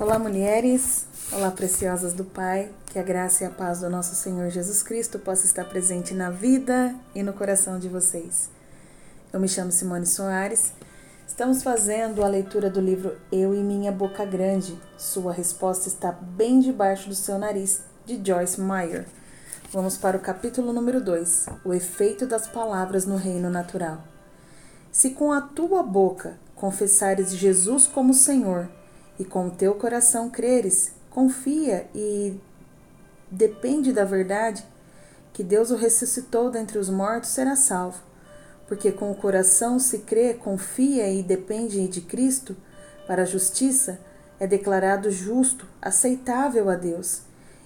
Olá, mulheres. Olá, preciosas do Pai. Que a graça e a paz do nosso Senhor Jesus Cristo possa estar presente na vida e no coração de vocês. Eu me chamo Simone Soares. Estamos fazendo a leitura do livro Eu e Minha Boca Grande. Sua resposta está bem debaixo do seu nariz, de Joyce Meyer. Vamos para o capítulo número 2: O efeito das palavras no reino natural. Se com a tua boca confessares Jesus como Senhor e com o teu coração creres, confia e depende da verdade que Deus o ressuscitou dentre os mortos, será salvo. Porque com o coração se crê, confia e depende de Cristo para a justiça, é declarado justo, aceitável a Deus.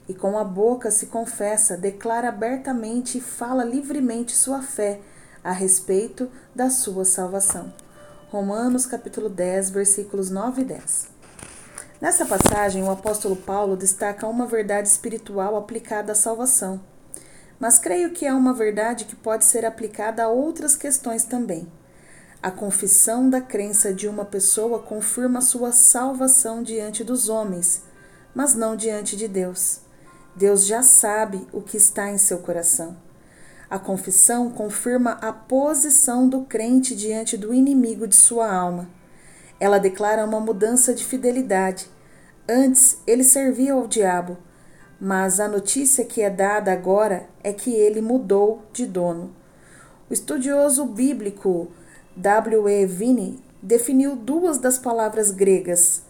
E com a boca se confessa, declara abertamente e fala livremente sua fé a respeito da sua salvação. Romanos capítulo 10, versículos 9 e 10. Nessa passagem, o apóstolo Paulo destaca uma verdade espiritual aplicada à salvação. Mas creio que é uma verdade que pode ser aplicada a outras questões também. A confissão da crença de uma pessoa confirma sua salvação diante dos homens, mas não diante de Deus. Deus já sabe o que está em seu coração. A confissão confirma a posição do crente diante do inimigo de sua alma. Ela declara uma mudança de fidelidade. Antes ele servia ao diabo, mas a notícia que é dada agora é que ele mudou de dono. O estudioso bíblico W. E. Vini definiu duas das palavras gregas,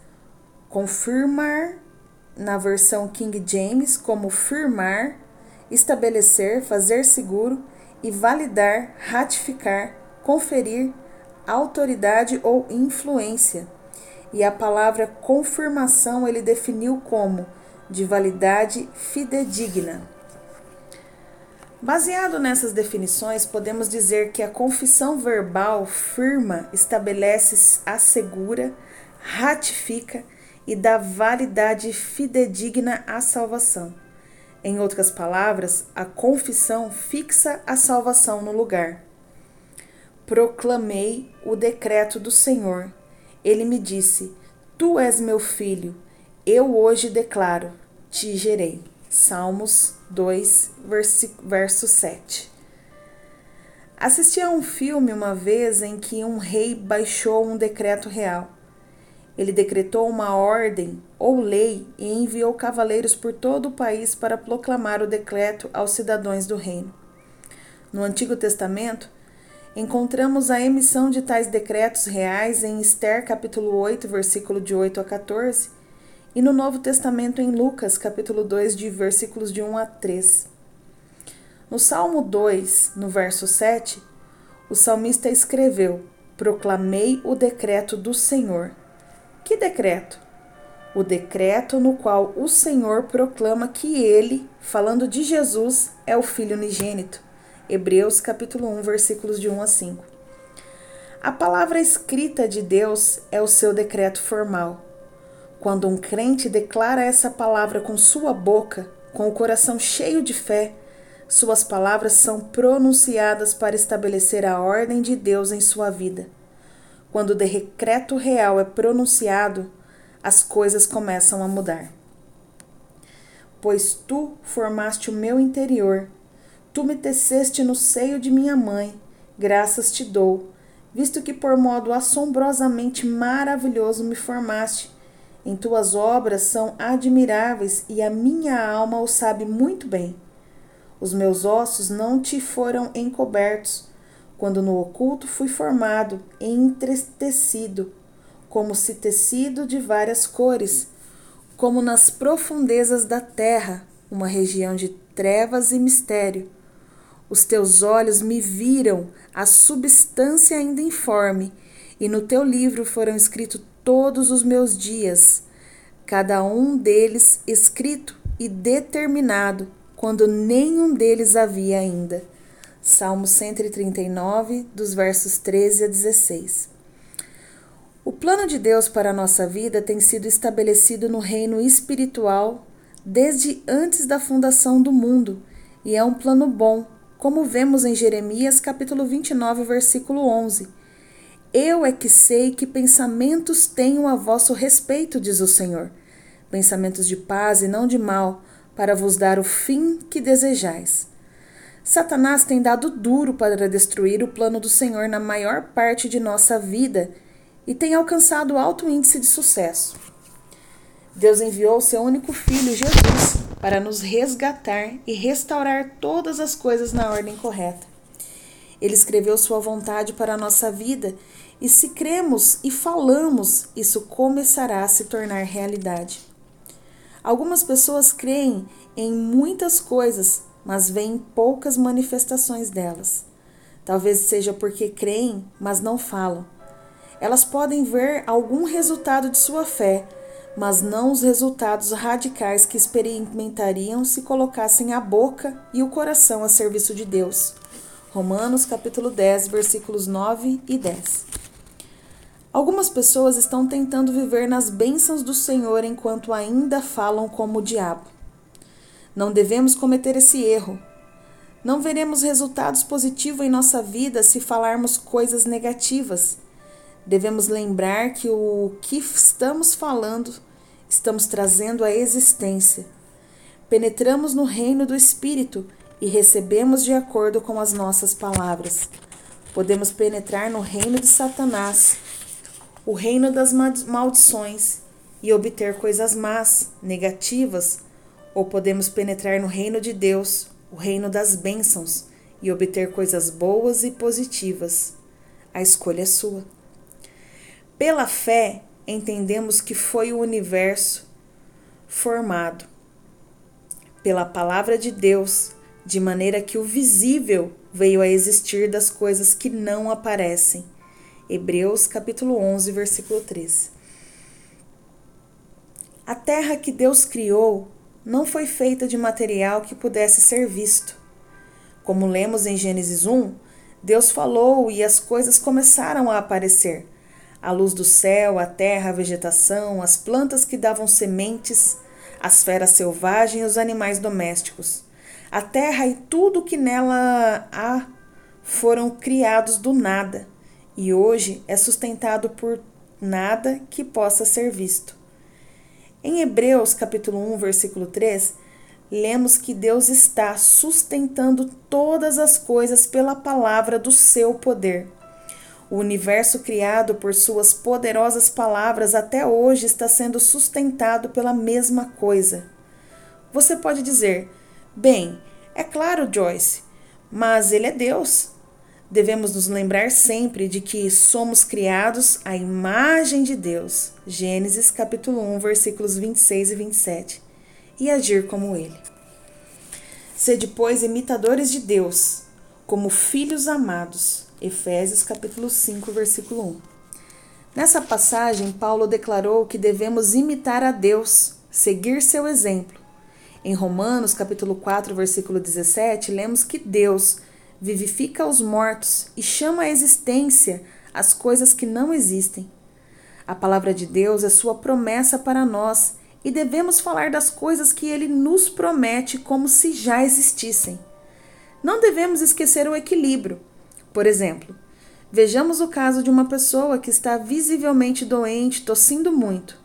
confirmar, na versão King James, como firmar estabelecer, fazer seguro e validar, ratificar, conferir autoridade ou influência. E a palavra confirmação ele definiu como de validade fidedigna. Baseado nessas definições, podemos dizer que a confissão verbal firma, estabelece, assegura, ratifica e dá validade fidedigna à salvação. Em outras palavras, a confissão fixa a salvação no lugar. Proclamei o decreto do Senhor. Ele me disse: Tu és meu filho, eu hoje declaro, te gerei. Salmos 2, verso 7. Assisti a um filme uma vez em que um rei baixou um decreto real. Ele decretou uma ordem ou lei e enviou cavaleiros por todo o país para proclamar o decreto aos cidadãos do reino. No Antigo Testamento, encontramos a emissão de tais decretos reais em Esther capítulo 8, versículo de 8 a 14, e no Novo Testamento em Lucas capítulo 2, de versículos de 1 a 3. No Salmo 2, no verso 7, o salmista escreveu: Proclamei o decreto do Senhor que decreto? O decreto no qual o Senhor proclama que ele, falando de Jesus, é o Filho unigênito. Hebreus capítulo 1, versículos de 1 a 5. A palavra escrita de Deus é o seu decreto formal. Quando um crente declara essa palavra com sua boca, com o coração cheio de fé, suas palavras são pronunciadas para estabelecer a ordem de Deus em sua vida. Quando o decreto real é pronunciado, as coisas começam a mudar. Pois tu formaste o meu interior, tu me teceste no seio de minha mãe, graças te dou, visto que por modo assombrosamente maravilhoso me formaste. Em tuas obras são admiráveis e a minha alma o sabe muito bem. Os meus ossos não te foram encobertos, quando no oculto fui formado e entristecido, como se tecido de várias cores, como nas profundezas da terra, uma região de trevas e mistério. Os teus olhos me viram a substância ainda informe, e no teu livro foram escritos todos os meus dias, cada um deles escrito e determinado, quando nenhum deles havia ainda. Salmo 139, dos versos 13 a 16. O plano de Deus para a nossa vida tem sido estabelecido no reino espiritual desde antes da fundação do mundo, e é um plano bom, como vemos em Jeremias capítulo 29, versículo 11. Eu é que sei que pensamentos tenho a vosso respeito, diz o Senhor, pensamentos de paz e não de mal, para vos dar o fim que desejais. Satanás tem dado duro para destruir o plano do Senhor na maior parte de nossa vida e tem alcançado alto índice de sucesso. Deus enviou seu único filho, Jesus, para nos resgatar e restaurar todas as coisas na ordem correta. Ele escreveu sua vontade para a nossa vida e se cremos e falamos, isso começará a se tornar realidade. Algumas pessoas creem em muitas coisas, mas veem poucas manifestações delas. Talvez seja porque creem, mas não falam. Elas podem ver algum resultado de sua fé, mas não os resultados radicais que experimentariam se colocassem a boca e o coração a serviço de Deus. Romanos capítulo 10, versículos 9 e 10. Algumas pessoas estão tentando viver nas bênçãos do Senhor enquanto ainda falam como o diabo. Não devemos cometer esse erro. Não veremos resultados positivos em nossa vida se falarmos coisas negativas. Devemos lembrar que o que estamos falando estamos trazendo à existência. Penetramos no reino do Espírito e recebemos de acordo com as nossas palavras. Podemos penetrar no reino de Satanás, o reino das maldições, e obter coisas más, negativas, ou podemos penetrar no reino de Deus, o reino das bênçãos, e obter coisas boas e positivas. A escolha é sua. Pela fé, entendemos que foi o universo formado pela palavra de Deus de maneira que o visível veio a existir das coisas que não aparecem. Hebreus capítulo 11, versículo 3. A terra que Deus criou não foi feita de material que pudesse ser visto. Como lemos em Gênesis 1, Deus falou e as coisas começaram a aparecer. A luz do céu, a terra, a vegetação, as plantas que davam sementes, as feras selvagens e os animais domésticos. A terra e tudo que nela há foram criados do nada e hoje é sustentado por nada que possa ser visto. Em Hebreus capítulo 1, versículo 3, lemos que Deus está sustentando todas as coisas pela palavra do seu poder. O universo criado por suas poderosas palavras até hoje está sendo sustentado pela mesma coisa. Você pode dizer: Bem, é claro, Joyce, mas ele é Deus. Devemos nos lembrar sempre de que somos criados à imagem de Deus. Gênesis capítulo 1, versículos 26 e 27. E agir como ele. Sede, pois, imitadores de Deus, como filhos amados. Efésios capítulo 5, versículo 1. Nessa passagem, Paulo declarou que devemos imitar a Deus, seguir seu exemplo. Em Romanos, capítulo 4, versículo 17, lemos que Deus vivifica os mortos e chama à existência as coisas que não existem. A palavra de Deus é sua promessa para nós e devemos falar das coisas que ele nos promete como se já existissem. Não devemos esquecer o equilíbrio. Por exemplo, vejamos o caso de uma pessoa que está visivelmente doente, tossindo muito.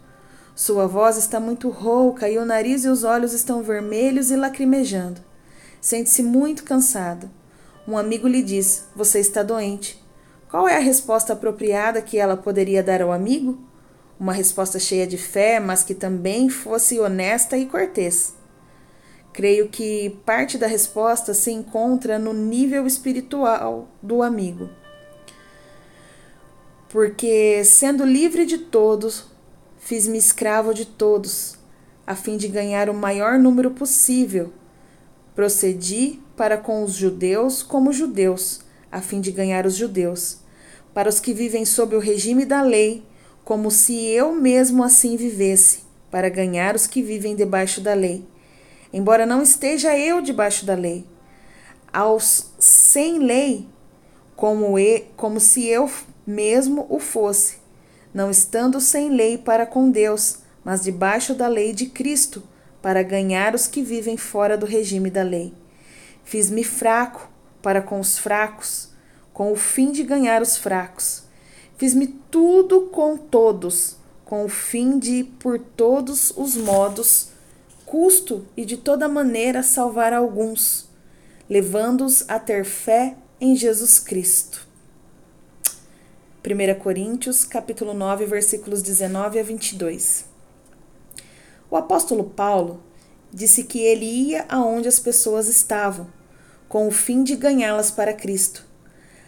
Sua voz está muito rouca e o nariz e os olhos estão vermelhos e lacrimejando. Sente-se muito cansado. Um amigo lhe diz: Você está doente. Qual é a resposta apropriada que ela poderia dar ao amigo? Uma resposta cheia de fé, mas que também fosse honesta e cortês. Creio que parte da resposta se encontra no nível espiritual do amigo. Porque, sendo livre de todos, Fiz-me escravo de todos, a fim de ganhar o maior número possível. Procedi para com os judeus como judeus, a fim de ganhar os judeus. Para os que vivem sob o regime da lei, como se eu mesmo assim vivesse, para ganhar os que vivem debaixo da lei. Embora não esteja eu debaixo da lei. Aos sem lei, como, e, como se eu mesmo o fosse não estando sem lei para com Deus, mas debaixo da lei de Cristo, para ganhar os que vivem fora do regime da lei. Fiz-me fraco para com os fracos, com o fim de ganhar os fracos. Fiz-me tudo com todos, com o fim de, por todos os modos, custo e de toda maneira salvar alguns, levando-os a ter fé em Jesus Cristo. 1 Coríntios, capítulo 9, versículos 19 a 22. O apóstolo Paulo disse que ele ia aonde as pessoas estavam, com o fim de ganhá-las para Cristo.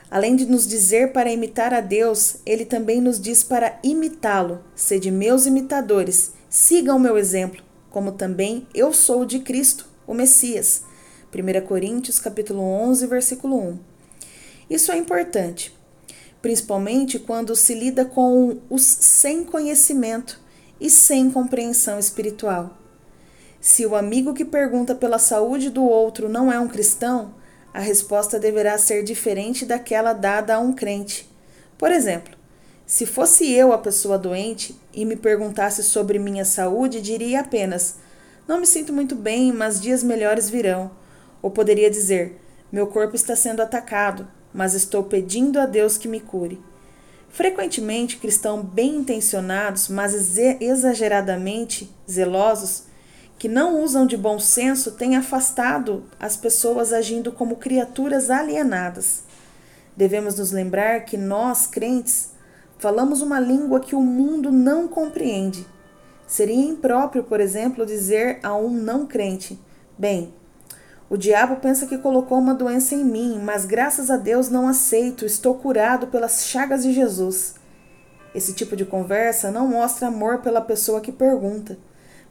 Além de nos dizer para imitar a Deus, ele também nos diz para imitá-lo. Sede meus imitadores, sigam o meu exemplo, como também eu sou de Cristo, o Messias. 1 Coríntios capítulo 11, versículo 1. Isso é importante, principalmente quando se lida com os sem conhecimento e sem compreensão espiritual. Se o amigo que pergunta pela saúde do outro não é um cristão, a resposta deverá ser diferente daquela dada a um crente. Por exemplo, se fosse eu a pessoa doente e me perguntasse sobre minha saúde, diria apenas: Não me sinto muito bem, mas dias melhores virão. Ou poderia dizer: Meu corpo está sendo atacado, mas estou pedindo a Deus que me cure. Frequentemente, cristãos bem intencionados, mas exageradamente zelosos, que não usam de bom senso têm afastado as pessoas agindo como criaturas alienadas. Devemos nos lembrar que nós, crentes, falamos uma língua que o mundo não compreende. Seria impróprio, por exemplo, dizer a um não crente: Bem, o diabo pensa que colocou uma doença em mim, mas graças a Deus não aceito, estou curado pelas chagas de Jesus. Esse tipo de conversa não mostra amor pela pessoa que pergunta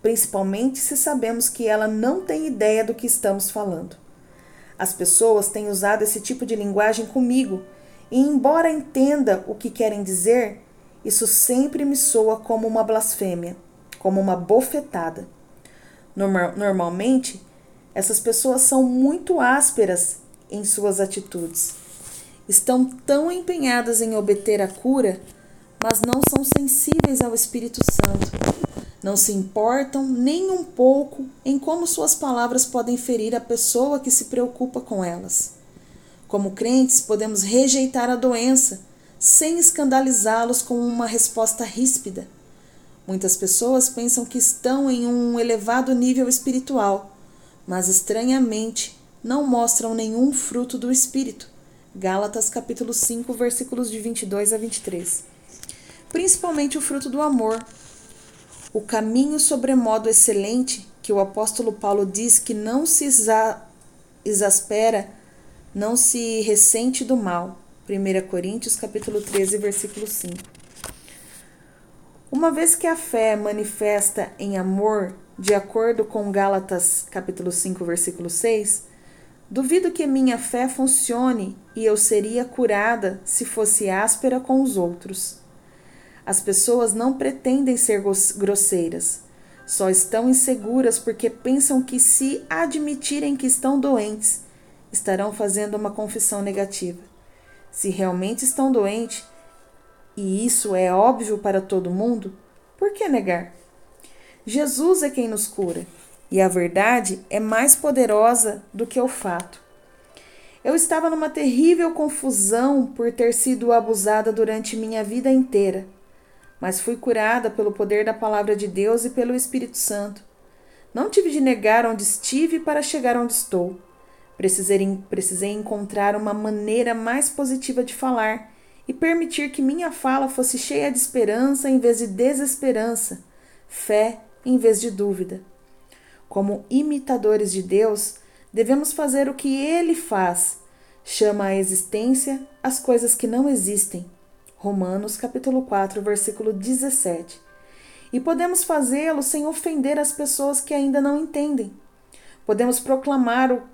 principalmente se sabemos que ela não tem ideia do que estamos falando. As pessoas têm usado esse tipo de linguagem comigo, e embora entenda o que querem dizer, isso sempre me soa como uma blasfêmia, como uma bofetada. Normal, normalmente, essas pessoas são muito ásperas em suas atitudes. Estão tão empenhadas em obter a cura, mas não são sensíveis ao Espírito Santo não se importam nem um pouco em como suas palavras podem ferir a pessoa que se preocupa com elas. Como crentes, podemos rejeitar a doença sem escandalizá-los com uma resposta ríspida. Muitas pessoas pensam que estão em um elevado nível espiritual, mas estranhamente não mostram nenhum fruto do espírito. Gálatas capítulo 5, versículos de 22 a 23. Principalmente o fruto do amor, o caminho sobremodo excelente que o apóstolo Paulo diz que não se exaspera, não se ressente do mal. 1 Coríntios capítulo 13, versículo 5. Uma vez que a fé manifesta em amor, de acordo com Gálatas capítulo 5, versículo 6, duvido que minha fé funcione e eu seria curada se fosse áspera com os outros. As pessoas não pretendem ser grosseiras, só estão inseguras porque pensam que, se admitirem que estão doentes, estarão fazendo uma confissão negativa. Se realmente estão doentes, e isso é óbvio para todo mundo, por que negar? Jesus é quem nos cura, e a verdade é mais poderosa do que o fato. Eu estava numa terrível confusão por ter sido abusada durante minha vida inteira mas fui curada pelo poder da palavra de Deus e pelo Espírito Santo. Não tive de negar onde estive para chegar onde estou. Precisei, precisei encontrar uma maneira mais positiva de falar e permitir que minha fala fosse cheia de esperança em vez de desesperança, fé em vez de dúvida. Como imitadores de Deus, devemos fazer o que Ele faz, chama à existência as coisas que não existem Romanos capítulo 4, versículo 17. E podemos fazê-lo sem ofender as pessoas que ainda não entendem. Podemos proclamar o,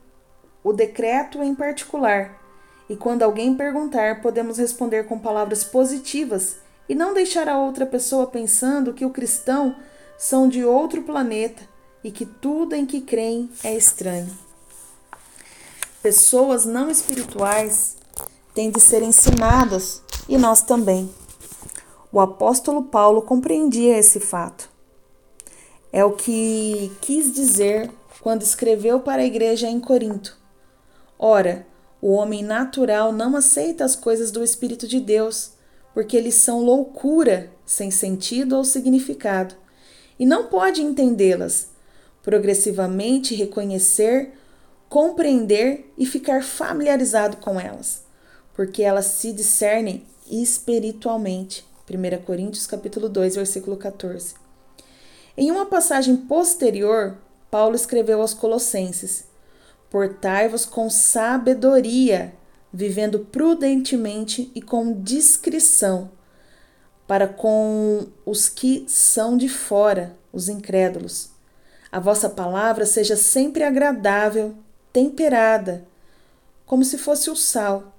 o decreto em particular. E quando alguém perguntar, podemos responder com palavras positivas e não deixar a outra pessoa pensando que o cristão são de outro planeta e que tudo em que creem é estranho. Pessoas não espirituais têm de ser ensinadas e nós também. O apóstolo Paulo compreendia esse fato. É o que quis dizer quando escreveu para a igreja em Corinto. Ora, o homem natural não aceita as coisas do Espírito de Deus, porque eles são loucura sem sentido ou significado, e não pode entendê-las, progressivamente reconhecer, compreender e ficar familiarizado com elas, porque elas se discernem espiritualmente. 1 Coríntios capítulo 2, versículo 14. Em uma passagem posterior, Paulo escreveu aos Colossenses: Portai-vos com sabedoria, vivendo prudentemente e com discrição, para com os que são de fora, os incrédulos. A vossa palavra seja sempre agradável, temperada, como se fosse o sal,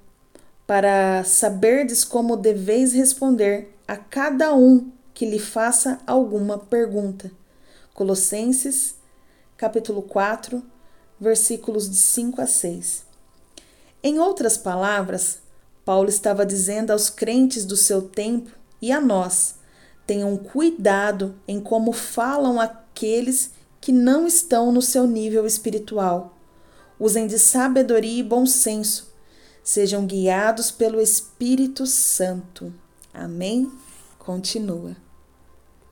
para saberdes como deveis responder a cada um que lhe faça alguma pergunta. Colossenses, capítulo 4, versículos de 5 a 6. Em outras palavras, Paulo estava dizendo aos crentes do seu tempo e a nós: tenham cuidado em como falam aqueles que não estão no seu nível espiritual. Usem de sabedoria e bom senso. Sejam guiados pelo Espírito Santo. Amém? Continua.